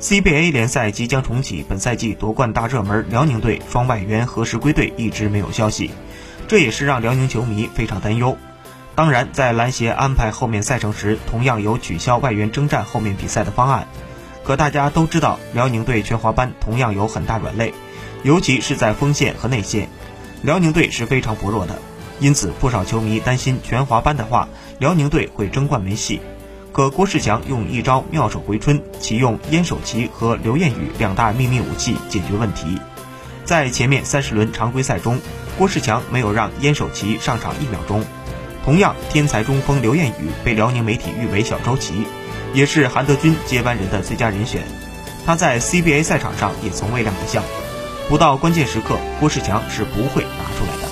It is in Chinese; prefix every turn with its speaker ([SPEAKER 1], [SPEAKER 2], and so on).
[SPEAKER 1] CBA 联赛即将重启，本赛季夺冠大热门辽宁队双外援何时归队一直没有消息，这也是让辽宁球迷非常担忧。当然，在篮协安排后面赛程时，同样有取消外援征战后面比赛的方案。可大家都知道，辽宁队全华班同样有很大软肋，尤其是在锋线和内线，辽宁队是非常薄弱的。因此，不少球迷担心全华班的话，辽宁队会争冠没戏。可郭士强用一招妙手回春，启用燕守琪和刘晏宇两大秘密武器解决问题。在前面三十轮常规赛中，郭士强没有让燕守琪上场一秒钟。同样，天才中锋刘晏宇被辽宁媒体誉为“小周琦”，也是韩德君接班人的最佳人选。他在 CBA 赛场上也从未亮过相，不到关键时刻，郭士强是不会拿出来的。